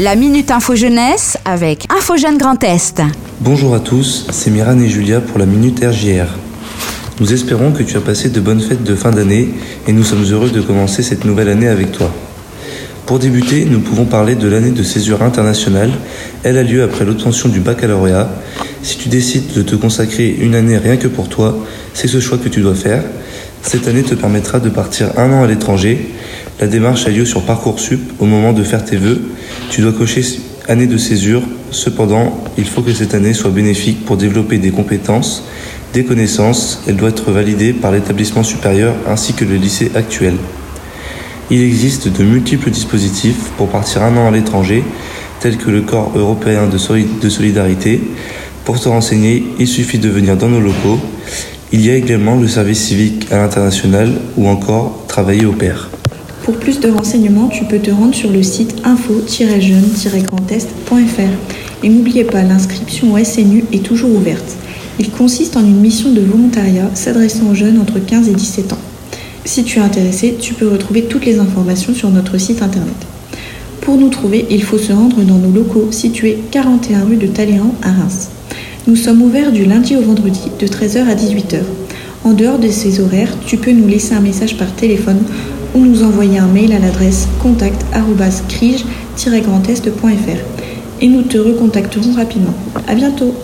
La Minute Info Jeunesse avec Info Jeune Grand Est. Bonjour à tous, c'est Miran et Julia pour la Minute RJR. Nous espérons que tu as passé de bonnes fêtes de fin d'année et nous sommes heureux de commencer cette nouvelle année avec toi. Pour débuter, nous pouvons parler de l'année de césure internationale. Elle a lieu après l'obtention du baccalauréat. Si tu décides de te consacrer une année rien que pour toi, c'est ce choix que tu dois faire. Cette année te permettra de partir un an à l'étranger. La démarche a lieu sur Parcoursup au moment de faire tes vœux. Tu dois cocher année de césure. Cependant, il faut que cette année soit bénéfique pour développer des compétences, des connaissances. Elle doit être validée par l'établissement supérieur ainsi que le lycée actuel. Il existe de multiples dispositifs pour partir un an à l'étranger, tels que le Corps européen de solidarité. Pour te renseigner, il suffit de venir dans nos locaux. Il y a également le service civique à l'international ou encore travailler au pair. Pour plus de renseignements, tu peux te rendre sur le site info-jeune-grandest.fr. Et n'oubliez pas, l'inscription au SNU est toujours ouverte. Il consiste en une mission de volontariat s'adressant aux jeunes entre 15 et 17 ans. Si tu es intéressé, tu peux retrouver toutes les informations sur notre site internet. Pour nous trouver, il faut se rendre dans nos locaux situés 41 rue de Talleyrand à Reims. Nous sommes ouverts du lundi au vendredi de 13h à 18h. En dehors de ces horaires, tu peux nous laisser un message par téléphone ou nous envoyer un mail à l'adresse contact@crige-grandest.fr et nous te recontacterons rapidement. À bientôt.